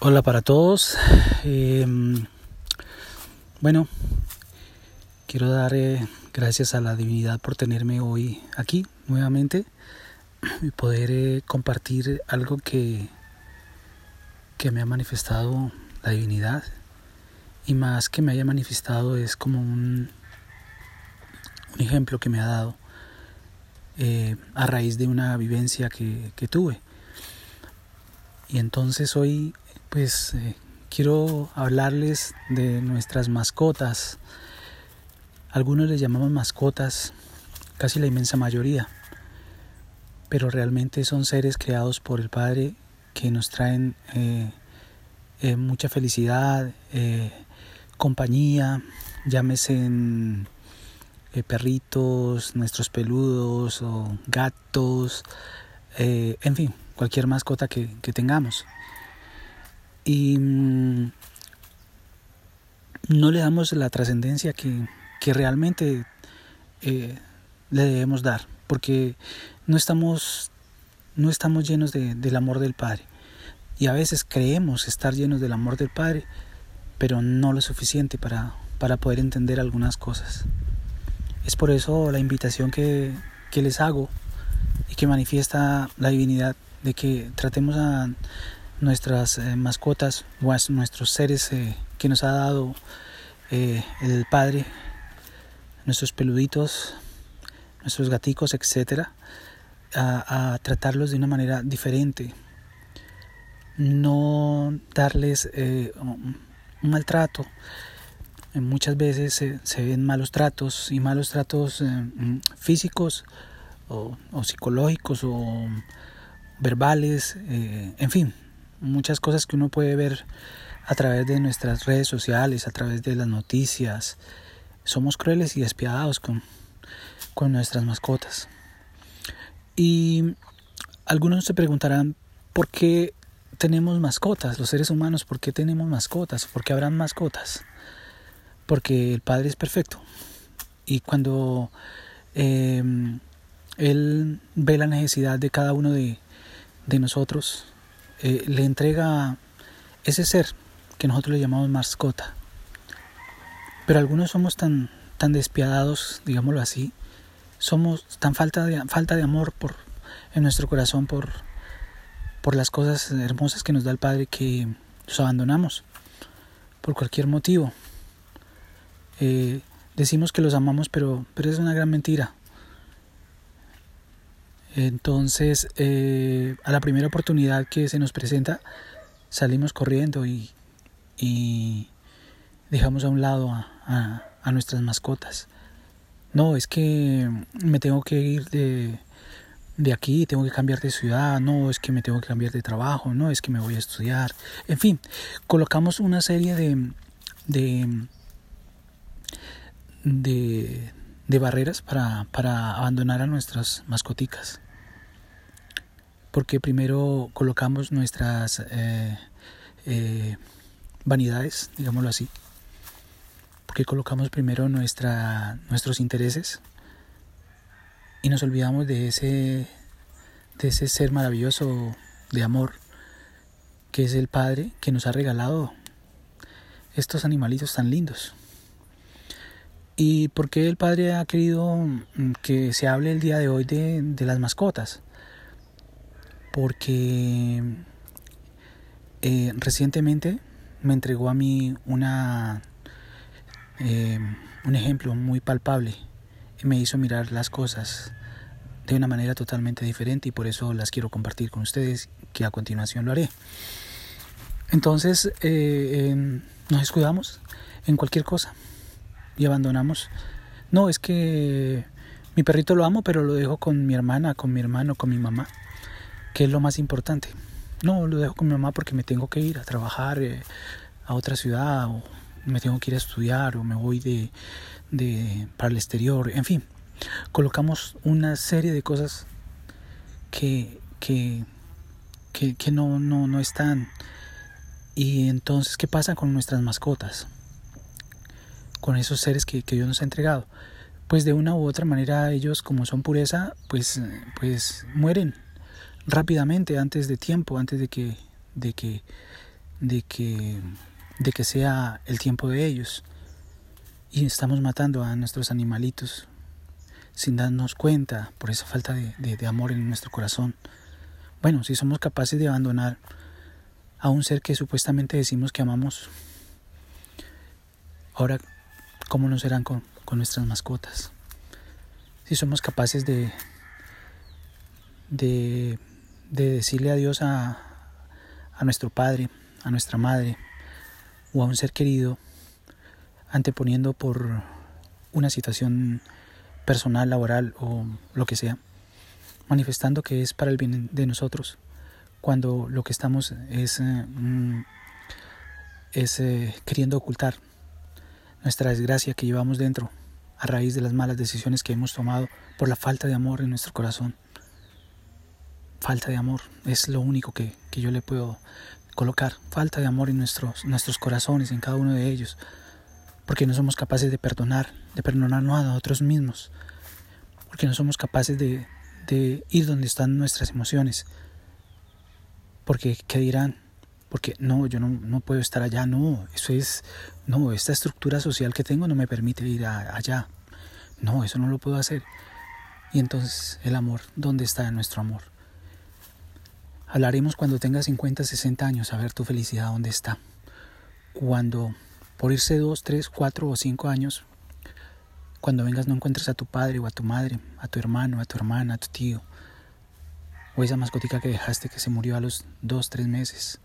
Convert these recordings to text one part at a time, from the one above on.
Hola para todos. Em, bueno, quiero dar eh, gracias a la divinidad por tenerme hoy aquí nuevamente y poder eh, compartir algo que, que me ha manifestado la divinidad y más que me haya manifestado es como un, un ejemplo que me ha dado eh, a raíz de una vivencia que, que tuve. Y entonces hoy pues eh, quiero hablarles de nuestras mascotas. Algunos les llamamos mascotas, casi la inmensa mayoría, pero realmente son seres creados por el Padre que nos traen eh, eh, mucha felicidad, compañía, llámese perritos, nuestros peludos o gatos, en fin, cualquier mascota que tengamos y mm, no le damos la trascendencia que, que, realmente eh, le debemos dar, porque no estamos, no estamos llenos de, del amor del Padre. Y a veces creemos estar llenos del amor del Padre, pero no lo suficiente para, para poder entender algunas cosas. Es por eso la invitación que, que les hago y que manifiesta la divinidad de que tratemos a, nuestras eh, mascotas, nuestros seres eh, que nos ha dado eh, el Padre, nuestros peluditos, nuestros gaticos, etcétera, a, tratarlos de una manera diferente. No darles un maltrato. Muchas veces se, ven malos tratos y malos tratos físicos o, o, psicológicos o verbales, en fin, muchas cosas que uno puede ver a través de nuestras redes sociales, a través de las noticias. Somos crueles y despiadados con, con nuestras mascotas. Y algunos se preguntarán por qué tenemos mascotas, los seres humanos, por qué tenemos mascotas, por qué habrán mascotas. Porque el Padre es perfecto. Y cuando eh, Él ve la necesidad de cada uno de, de nosotros, eh, le entrega ese ser que nosotros le llamamos mascota. Pero algunos somos tan, tan despiadados, digámoslo así, somos tan falta de, falta de amor por, en nuestro corazón por, por las cosas hermosas que nos da el Padre que los abandonamos por cualquier motivo. Eh, decimos que los amamos, pero, pero es una gran mentira. Entonces, eh, a la primera oportunidad que se nos presenta, salimos corriendo y, dejamos a un lado a, nuestras mascotas. No, es que me tengo que ir de, aquí, tengo que cambiar de ciudad, no, es que me tengo que cambiar de trabajo, no, es que me voy a estudiar. En fin, colocamos una serie de, de, de, de barreras para, para abandonar a nuestras mascoticas porque primero colocamos nuestras eh, eh, vanidades, digámoslo así, porque colocamos primero nuestra, nuestros intereses y nos olvidamos de ese, de ese ser maravilloso de amor que es el Padre que nos ha regalado estos animalitos tan lindos. ¿Y por qué el Padre ha querido mm, que se hable el día de hoy de, de las mascotas? Porque eh, recientemente me entregó a mí una, eh, un ejemplo muy palpable y me hizo mirar las cosas de una manera totalmente diferente y por eso las quiero compartir con ustedes que a continuación lo haré. Entonces eh, nos escudamos en cualquier cosa y abandonamos. No, es que mi perrito lo amo, pero lo dejo con mi hermana, con mi hermano, con mi mamá. ¿Qué es lo más importante? No, lo dejo con mi mamá porque me tengo que ir a trabajar eh, a otra ciudad o me tengo que ir a estudiar o me voy de, de, para el exterior, en fin. Colocamos una serie de cosas que, que, que, no, no, no están. Y entonces, ¿qué pasa con nuestras mascotas? Con esos seres que, que Dios nos ha entregado. Pues de una u otra manera ellos, como son pureza, pues, pues mueren rápidamente, antes de tiempo, antes de que, de que, de que, de que sea el tiempo de ellos. Y estamos matando a nuestros animalitos sin darnos cuenta por esa falta de, de amor en nuestro corazón. Bueno, si somos capaces de abandonar a un ser que supuestamente decimos que amamos, ahora, ¿cómo no serán con, con nuestras mascotas? Si somos capaces de, de, de decirle adiós a, a nuestro padre, a nuestra madre o a un ser querido, anteponiendo por una situación personal, laboral o lo que sea, manifestando que es para el bien de nosotros, cuando lo que estamos es, eh, mm, es eh, queriendo ocultar nuestra desgracia que llevamos dentro a raíz de las malas decisiones que hemos tomado por la falta de amor en nuestro corazón. Falta de amor es lo único que, que yo le puedo colocar. Falta de amor en nuestros, nuestros corazones, en cada uno de ellos. Porque no somos capaces de perdonar, de perdonarnos a nosotros mismos. Porque no somos capaces de, ir donde están nuestras emociones. Porque, ¿qué dirán? Porque no, yo no, no, puedo estar allá, no, eso es, no, esta estructura social que tengo no me permite ir allá. No, eso no lo puedo hacer. Y entonces el amor, ¿dónde está nuestro amor? Hablaremos cuando tengas 50, 60 años, a ver tu felicidad dónde está. Cuando por irse 2, 3, 4 o 5 años cuando vengas no encuentres a tu padre o a tu madre, a tu hermano, a tu hermana, a tu tío, o esa mascotica que dejaste que se murió a los dos, tres meses.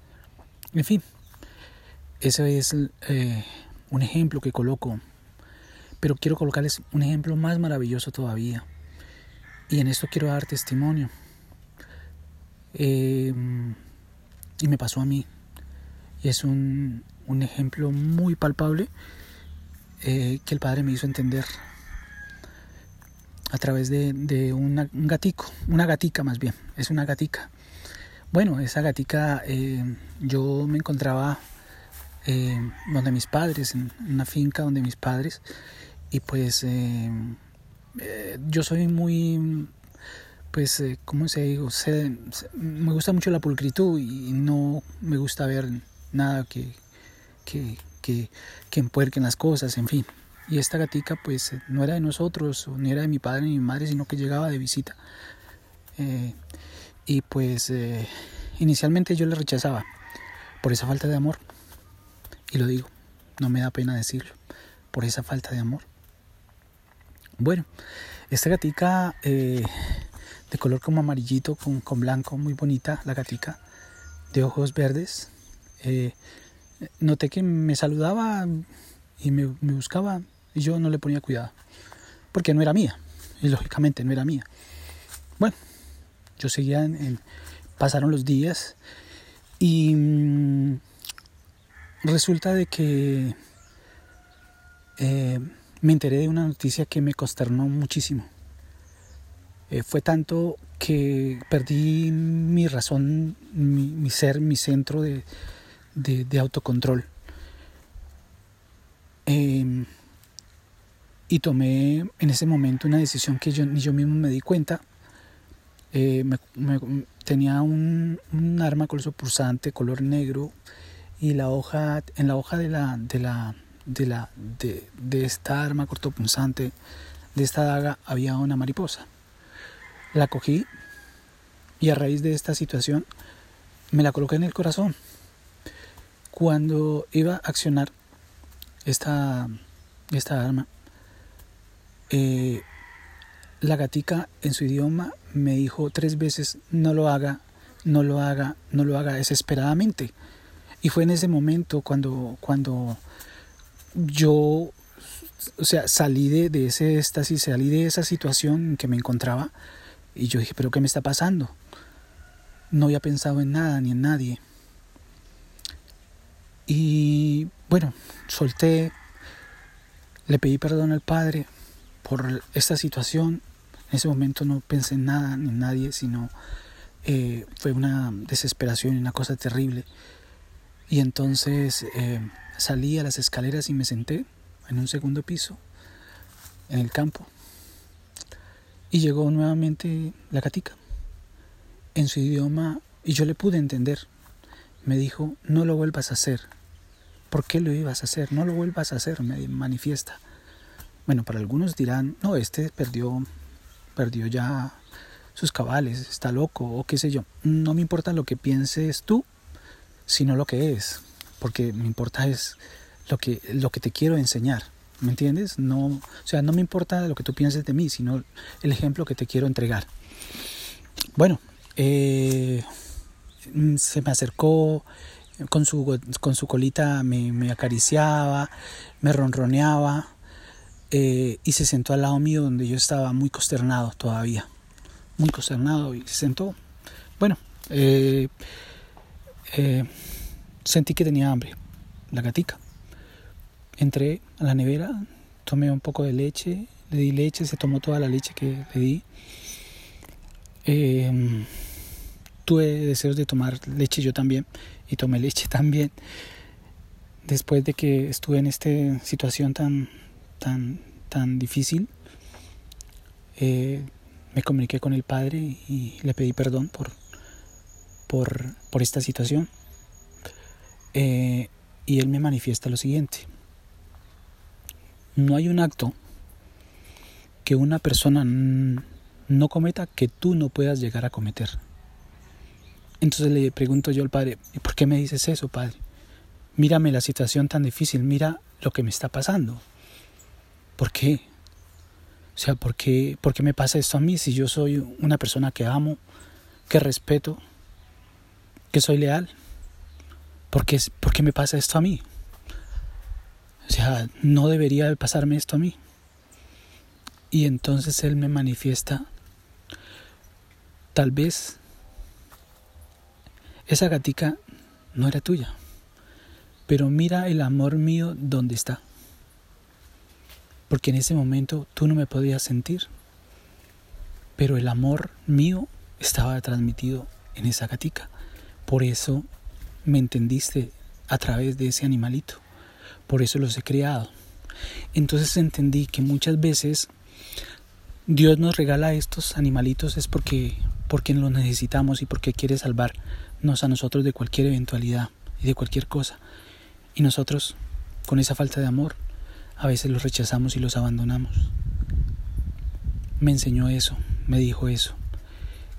En fin, ese es eh, un ejemplo que coloco, pero quiero colocarles un ejemplo más maravilloso todavía. Y en esto quiero dar testimonio. Eh, y me pasó a mí. Y es un, un ejemplo muy palpable eh, que el padre me hizo entender a través de, un gatico, una gatica más bien, es una gatica. Bueno, esa gatica eh, yo me encontraba eh, donde mis padres, en una finca donde mis padres, y pues yo soy muy, pues, ¿cómo se digo? me gusta mucho la pulcritud y no me gusta ver nada que, que, que, que empuerquen las cosas, en fin. Y esta gatica pues no era de nosotros, ni era de mi padre ni mi madre, sino que llegaba de visita. Eh, y pues eh, inicialmente yo le rechazaba por esa falta de amor. Y lo digo, no me da pena decirlo, por esa falta de amor. Bueno, esta gatica eh, de color como amarillito con, con, blanco, muy bonita, la gatica, de ojos verdes, noté que me saludaba y me, buscaba y yo no le ponía cuidado, porque no era mía, y lógicamente no era mía. Bueno, yo seguía en, pasaron los días y mm, resulta de que eh, me enteré de una noticia que me consternó muchísimo. Eh, fue tanto que perdí mi razón, mi ser, mi centro de, de, autocontrol. Em, y tomé en ese momento una decisión que yo, ni yo mismo me di cuenta. Eh, tenía un, arma pulsante color negro y la hoja en la hoja de la de la de esta arma cortopunzante de esta daga había una mariposa la cogí y a raíz de esta situación me la coloqué en el corazón cuando iba a accionar esta, esta arma, eh, la gatica en su idioma me dijo tres veces no lo haga, no lo haga, no lo haga desesperadamente. Y fue en ese momento cuando, cuando yo o sea, salí de, de ese éxtasis, salí de esa situación en que me encontraba y yo dije, pero ¿qué me está pasando? No había pensado en nada ni en nadie. Y bueno, solté, le pedí perdón al Padre por esta situación. En ese momento no pensé en nada ni en nadie, sino eh, fue una desesperación una cosa terrible. Y entonces eh, salí a las escaleras y me senté en un segundo piso, en el campo. Y llegó nuevamente la catica, en su idioma, y yo le pude entender me dijo, no lo vuelvas a hacer. ¿Por qué lo ibas a hacer? No lo vuelvas a hacer, me manifiesta. Bueno, para algunos dirán, no, este perdió, perdió ya sus cabales, está loco o qué sé yo. No me importa lo que pienses tú, sino lo que es, porque me importa es lo que, lo que te quiero enseñar. ¿Me entiendes? No, o sea, no me importa lo que tú pienses de mí, sino el ejemplo que te quiero entregar. Bueno, eh, se me acercó con su, con su colita, me, me acariciaba, me ronroneaba eh, y se sentó al lado mío donde yo estaba muy consternado todavía, muy consternado y se sentó. Bueno, eh, sentí que tenía hambre, la gatica. Entré a la nevera, tomé un poco de leche, le di leche, se tomó toda la leche que le di. Em, tuve deseos de tomar leche yo también y tomé leche también. Después de que estuve en esta situación tan, tan, tan difícil, eh, me comuniqué con el Padre y le pedí perdón por, por, por esta situación. Eh, y Él me manifiesta lo siguiente. No hay un acto que una persona no cometa que tú no puedas llegar a cometer. Entonces le pregunto yo al padre, ¿y por qué me dices eso, padre? Mírame la situación tan difícil, mira lo que me está pasando. ¿Por qué? O sea, ¿por qué, ¿por qué me pasa esto a mí si yo soy una persona que amo, que respeto, que soy leal? ¿Por qué, ¿Por qué me pasa esto a mí? O sea, no debería pasarme esto a mí. Y entonces Él me manifiesta, tal vez esa gatica no era tuya, pero mira el amor mío donde está. Porque en ese momento tú no me podías sentir, pero el amor mío estaba transmitido en esa gatica. Por eso me entendiste a través de ese animalito por eso los he creado. Entonces entendí que muchas veces Dios nos regala estos animalitos es porque, porque los necesitamos y porque quiere salvarnos a nosotros de cualquier eventualidad y de cualquier cosa. Y nosotros, con esa falta de amor, a veces los rechazamos y los abandonamos. Me enseñó eso, me dijo eso.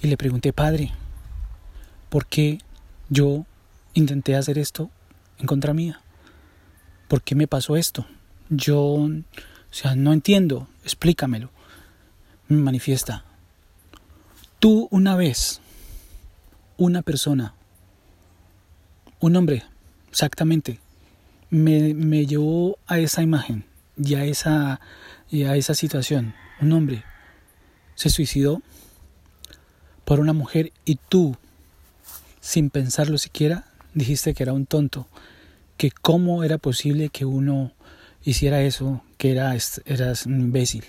Y le pregunté, Padre, ¿por qué yo intenté hacer esto en contra mía? ¿Por qué me pasó esto? Yo, o sea, no entiendo, explícamelo. Me manifiesta. Tú una vez, una persona, un hombre, exactamente, me, me llevó a esa imagen y a esa, y a esa situación. Un hombre se suicidó por una mujer y tú, sin pensarlo siquiera, dijiste que era un tonto, que cómo era posible que uno hiciera eso, que era, eras un imbécil,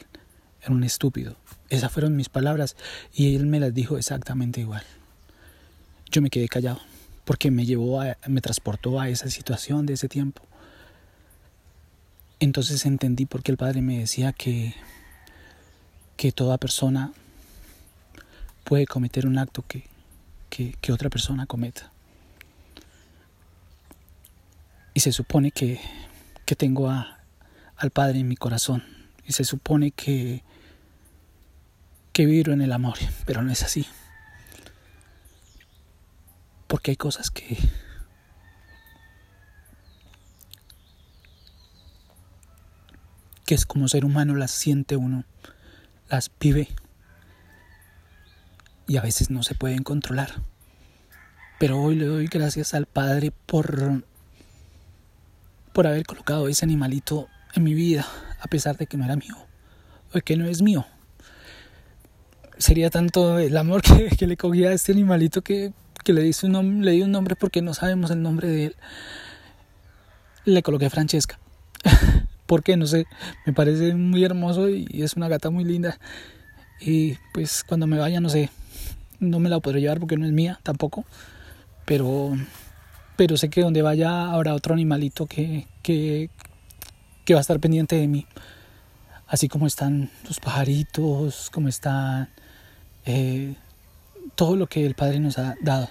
era un estúpido. Esas fueron mis palabras y él me las dijo exactamente igual. Yo me quedé callado porque me llevó a, me transportó a esa situación de ese tiempo. Entonces entendí por qué el padre me decía que, que toda persona puede cometer un acto que, que otra persona cometa. Y se supone que, que tengo a, al Padre en mi corazón. Y se supone que, que vibro en el amor, pero no es así. Porque hay cosas que, que es como ser humano las siente uno, las vive y a veces no se pueden controlar. Pero hoy le doy gracias al Padre por por haber colocado ese animalito en mi vida, a pesar de que no era mío, o que no es mío. Sería tanto el amor que, le cogía a este animalito que, le, di un le di un nombre porque no sabemos el nombre de él. Le coloqué Francesca. ¿Por qué? No sé. Me parece muy hermoso y es una gata muy linda. Y pues cuando me vaya, no sé. No me la podré llevar porque no es mía tampoco. Pero pero sé que donde vaya habrá otro animalito que, que, que va a estar pendiente de mí. Así como están los pajaritos, como está eh, todo lo que el Padre nos ha dado.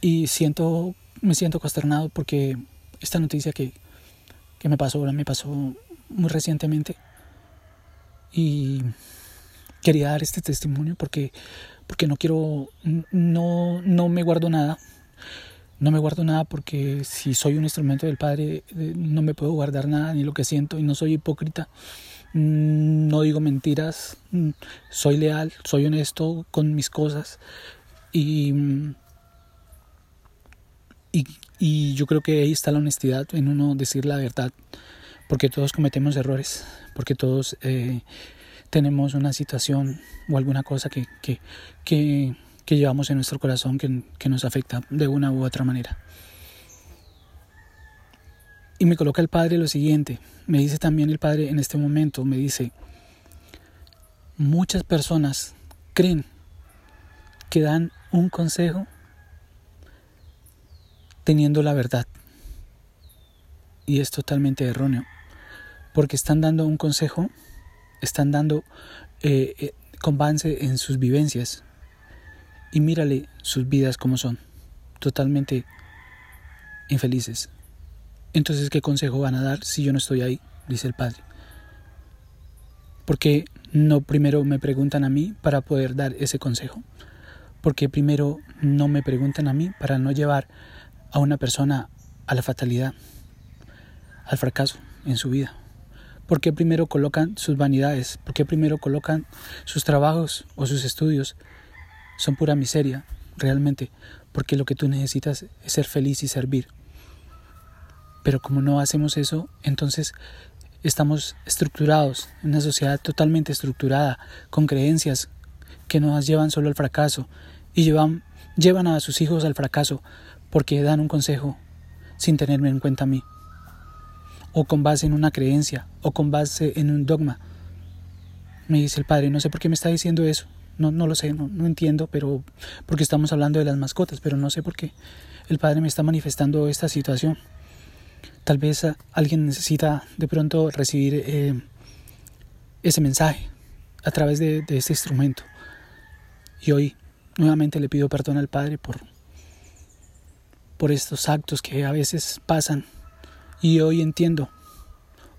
y siento, me siento consternado porque esta noticia que, que me pasó, me pasó muy recientemente y quería dar este testimonio porque, porque no quiero, no, no me guardo nada. No me guardo nada porque si soy un instrumento del Padre eh, no me puedo guardar nada ni lo que siento y no soy hipócrita, mm, no digo mentiras, mm, soy leal, soy honesto con mis cosas y, y, yo creo que ahí está la honestidad en uno decir la verdad porque todos cometemos errores, porque todos eh, tenemos una situación o alguna cosa que, que, que llevamos en nuestro corazón que, que nos afecta de una u otra manera. Y me coloca el Padre lo siguiente, me dice también el Padre en este momento, me dice, muchas personas creen que dan un consejo teniendo la verdad. Y es totalmente erróneo porque están dando un consejo, están dando eh, eh, con base en sus vivencias. Y mírale sus vidas como son, totalmente infelices. Entonces, ¿qué consejo van a dar si yo no estoy ahí? Dice el Padre. Porque no primero me preguntan a mí para poder dar ese consejo. Porque primero no me preguntan a mí para no llevar a una persona a la fatalidad, al fracaso en su vida. ¿Por qué primero colocan sus vanidades? ¿Por qué primero colocan sus trabajos o sus estudios? Son pura miseria, realmente, porque lo que tú necesitas es ser feliz y servir. Pero como no hacemos eso, entonces estamos estructurados, en una sociedad totalmente estructurada, con creencias que nos llevan solo al fracaso y llevan, llevan a sus hijos al fracaso porque dan un consejo sin tenerme en cuenta a mí o con base en una creencia, o con base en un dogma. Me dice el padre, no sé por qué me está diciendo eso, no, no lo sé, no, entiendo, pero porque estamos hablando de las mascotas, pero no sé por qué el padre me está manifestando esta situación. Tal vez alguien necesita de pronto recibir eh, ese mensaje a través de, de este instrumento. Y hoy nuevamente le pido perdón al Padre por, por estos actos que a veces pasan y hoy entiendo,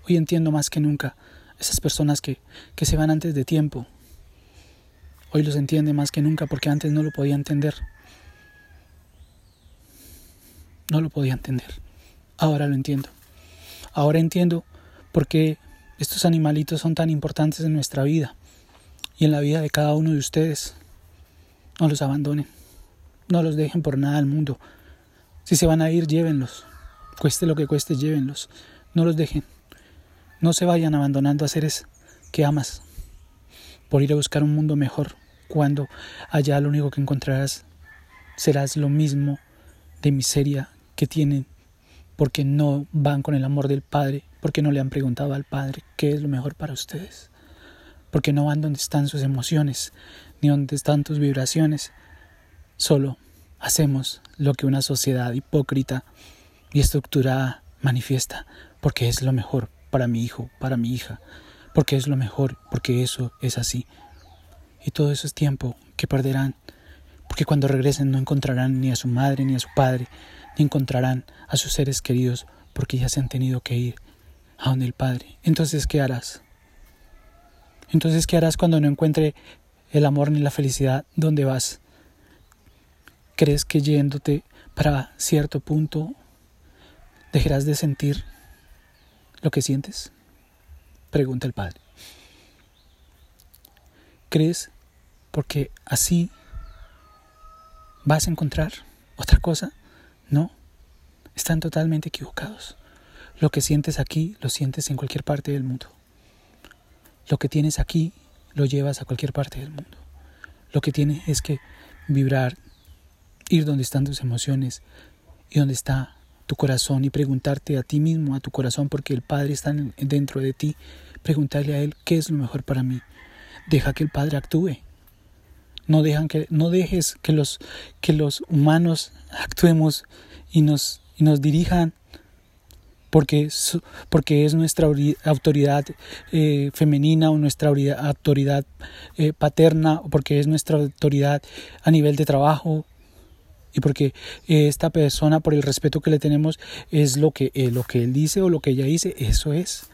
hoy entiendo más que nunca esas personas que, que se van antes de tiempo. Hoy los entiende más que nunca porque antes no lo podía entender. No lo podía entender. Ahora lo entiendo. Ahora entiendo por qué estos animalitos son tan importantes en nuestra vida y en la vida de cada uno de ustedes. No los abandonen. No los dejen por nada al mundo. Si se van a ir, llévenlos. Cueste lo que cueste, llévenlos. No los dejen. No se vayan abandonando a seres que amas por ir a buscar un mundo mejor, cuando allá lo único que encontrarás serás lo mismo de miseria que tienen porque no van con el amor del Padre, porque no le han preguntado al Padre qué es lo mejor para ustedes, porque no van donde están sus emociones, ni donde están tus vibraciones. Solo hacemos lo que una sociedad hipócrita y estructurada manifiesta, porque es lo mejor para mi hijo, para mi hija, porque es lo mejor, porque eso es así. Y todo eso es tiempo que perderán, porque cuando regresen no encontrarán ni a su madre ni a su padre, ni encontrarán a sus seres queridos, porque ya se han tenido que ir a donde el Padre. Entonces, ¿qué harás? Entonces, ¿qué harás cuando no encuentre el amor ni la felicidad? ¿Dónde vas? ¿Crees que yéndote para cierto punto ¿Dejarás de sentir lo que sientes? Pregunta el Padre. ¿Crees porque así vas a encontrar otra cosa? No, están totalmente equivocados. Lo que sientes aquí lo sientes en cualquier parte del mundo. Lo que tienes aquí lo llevas a cualquier parte del mundo. Lo que tienes es que vibrar, ir donde están tus emociones y donde está tu corazón y preguntarte a ti mismo, a tu corazón, porque el Padre está dentro de ti, preguntarle a Él qué es lo mejor para mí. Deja que el Padre actúe. No, dejan que, no dejes que los, que los humanos actuemos y nos, y nos dirijan porque, porque es nuestra autoridad eh, femenina o nuestra autoridad eh, paterna o porque es nuestra autoridad a nivel de trabajo y porque esta persona por el respeto que le tenemos es lo que eh, lo que él dice o lo que ella dice eso es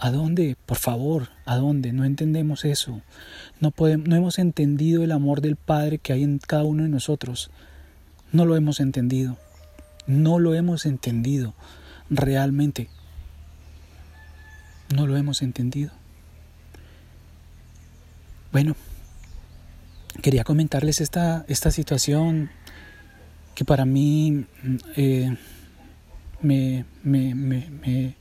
¿A dónde? Por favor, ¿a dónde? No entendemos eso. No, podemos, no hemos entendido el amor del Padre que hay en cada uno de nosotros. No lo hemos entendido. No lo hemos entendido realmente. No lo hemos entendido. Bueno, quería comentarles esta, esta situación que para mí eh, me, me, me,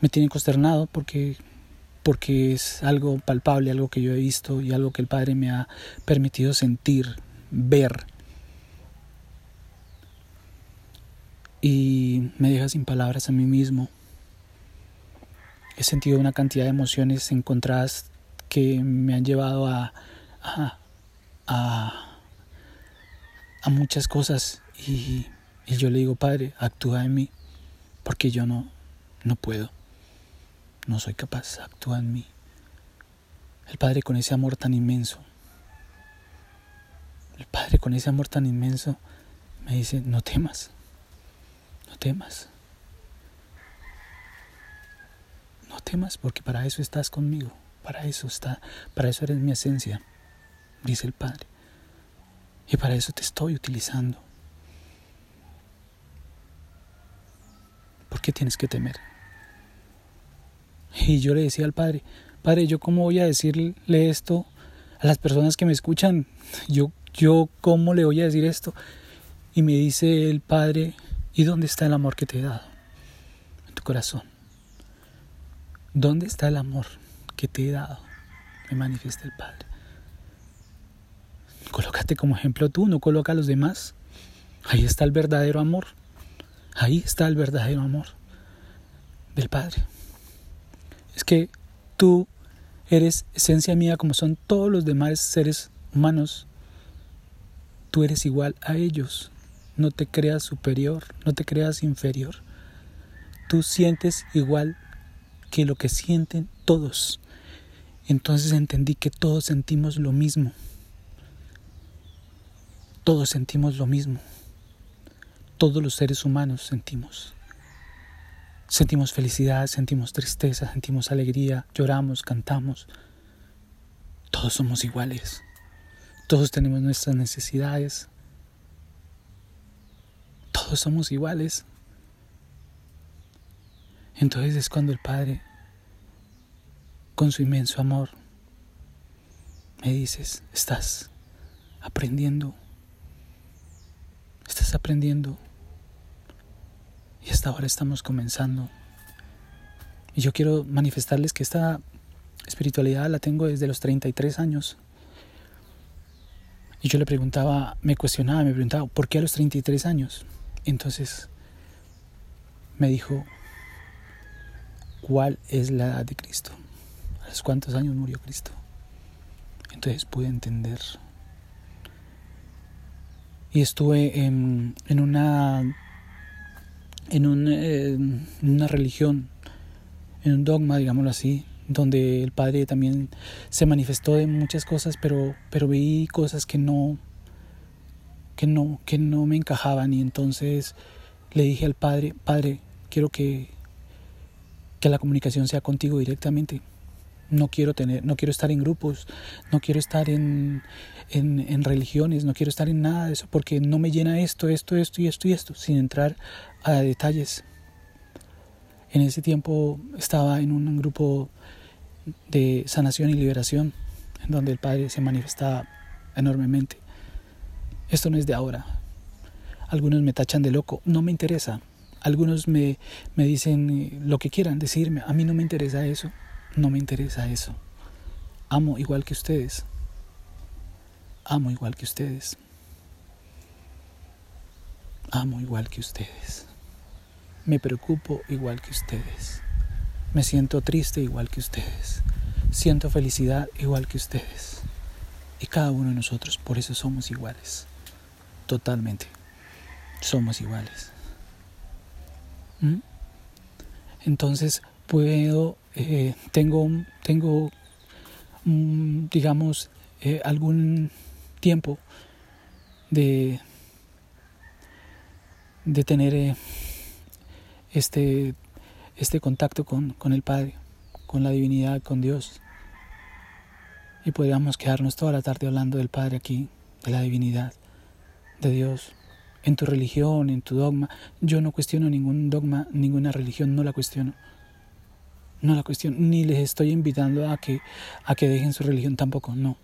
me tiene consternado porque, porque es algo palpable, algo que yo he visto y algo que el Padre me ha permitido sentir, ver. Y me deja sin palabras a mí mismo. He sentido una cantidad de emociones encontradas que me han llevado a, a muchas cosas y, yo le digo, Padre, actúa en mí, porque yo no, no puedo. No soy capaz, actúa en mí. El Padre con ese amor tan inmenso. El Padre con ese amor tan inmenso me dice, no temas, no temas. No temas porque para eso estás conmigo, para eso está, para eso eres mi esencia, dice el Padre. Y para eso te estoy utilizando. ¿Por qué tienes que temer? Y yo le decía al padre, padre, ¿yo cómo voy a decirle esto a las personas que me escuchan? Yo, yo ¿cómo le voy a decir esto? Y me dice el padre, ¿y dónde está el amor que te he dado? En tu corazón. ¿Dónde está el amor que te he dado? Me manifiesta el padre. Colócate como ejemplo tú, no coloca a los demás. Ahí está el verdadero amor. Ahí está el verdadero amor del Padre es que tú eres esencia mía como son todos los demás seres humanos. Tú eres igual a ellos. No te creas superior, no te creas inferior. Tú sientes igual que lo que sienten todos. Entonces entendí que todos sentimos lo mismo. Todos sentimos lo mismo. Todos los seres humanos sentimos. Sentimos felicidad, sentimos tristeza, sentimos alegría, lloramos, cantamos. Todos somos iguales. Todos tenemos nuestras necesidades. Todos somos iguales. Entonces es cuando el Padre, con su inmenso amor, me dices, estás aprendiendo, estás aprendiendo y hasta ahora estamos comenzando. Y yo quiero manifestarles que esta espiritualidad la tengo desde los 33 años. Y yo le preguntaba, me cuestionaba, me preguntaba, ¿por qué a los 33 años? Entonces me dijo, ¿cuál es la edad de Cristo? ¿A los cuántos años murió Cristo? Entonces pude entender. Y estuve en, en una en, eh, una religión, en un dogma, digámoslo así, donde el Padre también se manifestó de muchas cosas, pero, pero vi cosas que no, que no, que no me encajaban y entonces le dije al Padre, Padre, quiero que, que la comunicación sea contigo directamente. No quiero tener, no quiero estar en grupos, no quiero estar en, en, religiones, no quiero estar en nada de eso, porque no me llena esto, esto, esto y esto y esto, sin entrar a detalles. En ese tiempo estaba en un grupo de sanación y liberación, en donde el Padre se manifestaba enormemente. Esto no es de ahora. Algunos me tachan de loco, no me interesa. Algunos me, me dicen lo que quieran decirme, a mí no me interesa eso, no me interesa eso. Amo igual que ustedes. Amo igual que ustedes. Amo igual que ustedes. Me preocupo igual que ustedes. Me siento triste igual que ustedes. Siento felicidad igual que ustedes. Y cada uno de nosotros, por eso somos iguales. Totalmente. Somos iguales. ¿Mm? Entonces puedo, eh, tengo, tengo digamos, eh, algún tiempo de, de tener eh, este, este contacto con, con el Padre, con la divinidad, con Dios. Y podríamos quedarnos toda la tarde hablando del Padre aquí, de la divinidad, de Dios, en tu religión, en tu dogma. Yo no cuestiono ningún dogma, ninguna religión, no la cuestiono. No la cuestiono, ni les estoy invitando a que, a que dejen su religión tampoco, no.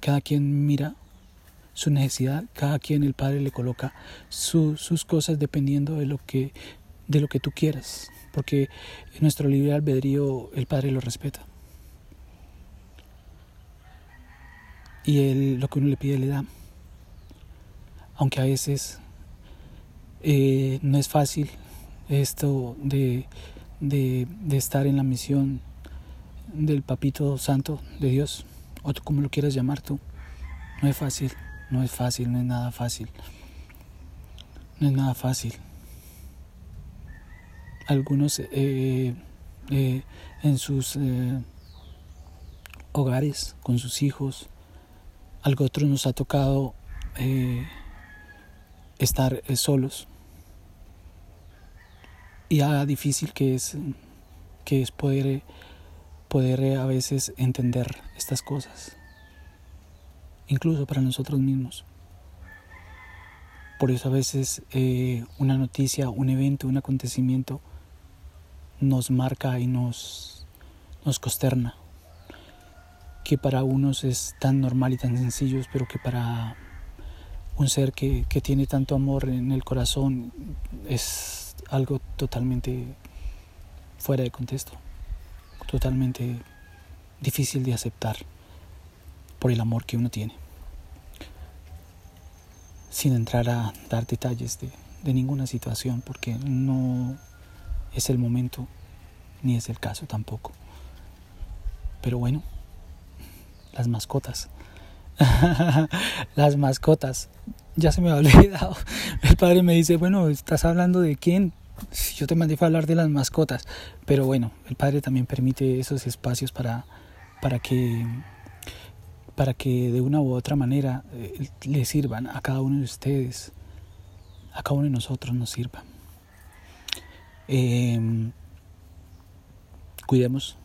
Cada quien mira su necesidad, cada quien el Padre le coloca sus cosas dependiendo de lo que de lo que tú quieras, porque nuestro libre albedrío el Padre lo respeta. Y él lo que uno le pide le da. Aunque a veces eh, no es fácil esto de, de, de estar en la misión del Papito Santo de Dios, o tú como lo quieras llamar tú. No es fácil. No es fácil, no es nada fácil. No es nada fácil. Algunos eh, eh, en sus eh, hogares, con sus hijos, algo otro nos ha tocado estar solos. Y a difícil que es, que es poder, poder a veces entender estas cosas incluso para nosotros mismos. Por eso a veces eh, una noticia, un evento, un acontecimiento nos marca y nos, nos consterna. Que para unos es tan normal y tan sencillo, pero que para un ser que, que tiene tanto amor en el corazón es algo totalmente fuera de contexto, totalmente difícil de aceptar por el amor que uno tiene. Sin entrar a dar detalles de, ninguna situación, porque no es el momento ni es el caso tampoco. Pero bueno, las mascotas. las mascotas. Ya se me ha olvidado. El padre me dice, bueno, ¿estás hablando de quién? Yo te mandé a hablar de las mascotas. Pero bueno, el padre también permite esos espacios para, para que para que de una u otra manera eh, le sirvan a cada uno de ustedes, a cada uno de nosotros nos sirva. Em, cuidemos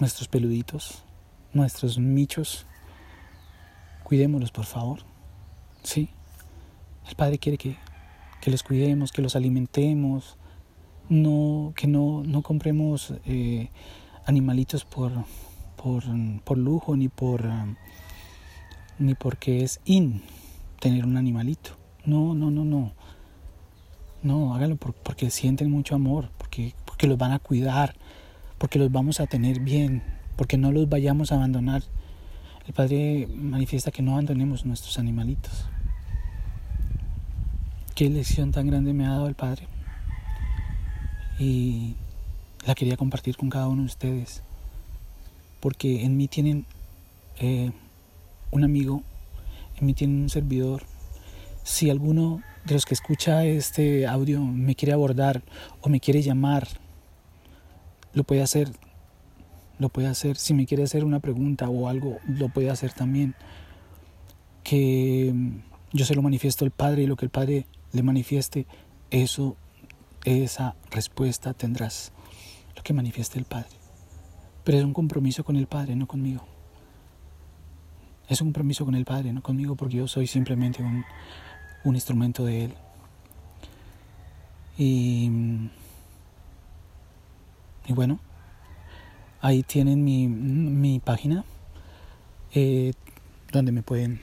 nuestros peluditos, nuestros michos, cuidémoslos por favor, ¿sí? El Padre quiere que, que los cuidemos, que los alimentemos, no, que no, no compremos eh, animalitos por, por, lujo ni por ni porque es in tener un animalito. No, no, no, no. No, hágalo porque sienten mucho amor, porque, porque los van a cuidar, porque los vamos a tener bien, porque no los vayamos a abandonar. El Padre manifiesta que no abandonemos nuestros animalitos. Qué lección tan grande me ha dado el Padre. Y la quería compartir con cada uno de ustedes porque en mí tienen eh, un amigo, en mí tienen un servidor. Si alguno de los que escucha este audio me quiere abordar o me quiere llamar, lo puede hacer. Lo puede hacer. Si me quiere hacer una pregunta o algo, lo puede hacer también. Que yo se lo manifiesto al Padre y lo que el Padre le manifieste, eso, esa respuesta tendrás. Lo que manifieste el Padre. Pero es un compromiso con el Padre, no conmigo. Es un compromiso con el Padre, no conmigo, porque yo soy simplemente un, instrumento de Él. Y, y bueno, ahí tienen mi, página eh, donde me pueden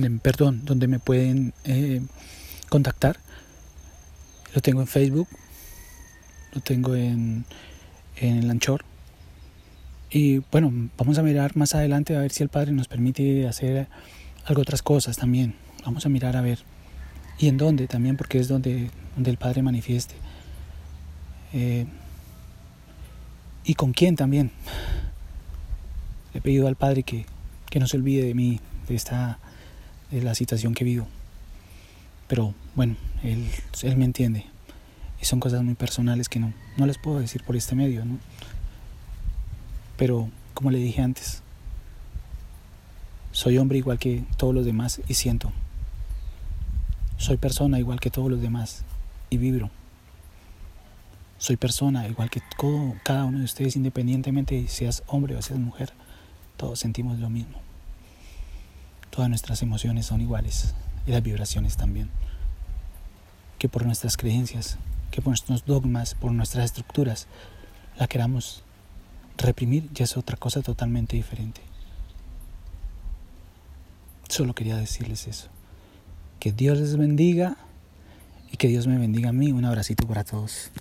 donde perdón donde me pueden eh, contactar lo tengo en Facebook, lo tengo en, en el Anchor. Y bueno, vamos a mirar más adelante a ver si el Padre nos permite hacer algo otras cosas también. Vamos a mirar a ver. Y en dónde también, porque es donde, donde el Padre manifieste. Eh, y con quién también. He pedido al Padre que, que no se olvide de mí, de esta la situación que vivo. Pero bueno, él, él me entiende. Y son cosas muy personales que no, no les puedo decir por este medio. Pero, como le dije antes, Soy hombre igual que todos los demás y siento. Soy persona igual que todos los demás y vibro. Soy persona igual que todo, cada uno de ustedes, independientemente de seas hombre o seas mujer. Todos sentimos lo mismo. Todas nuestras emociones son iguales y las vibraciones también. Que por nuestras creencias, que por nuestros dogmas, por nuestras estructuras, la queramos reprimir ya es otra cosa totalmente diferente. Solo quería decirles eso. Que Dios les bendiga y que Dios me bendiga a mí. Un abracito para todos.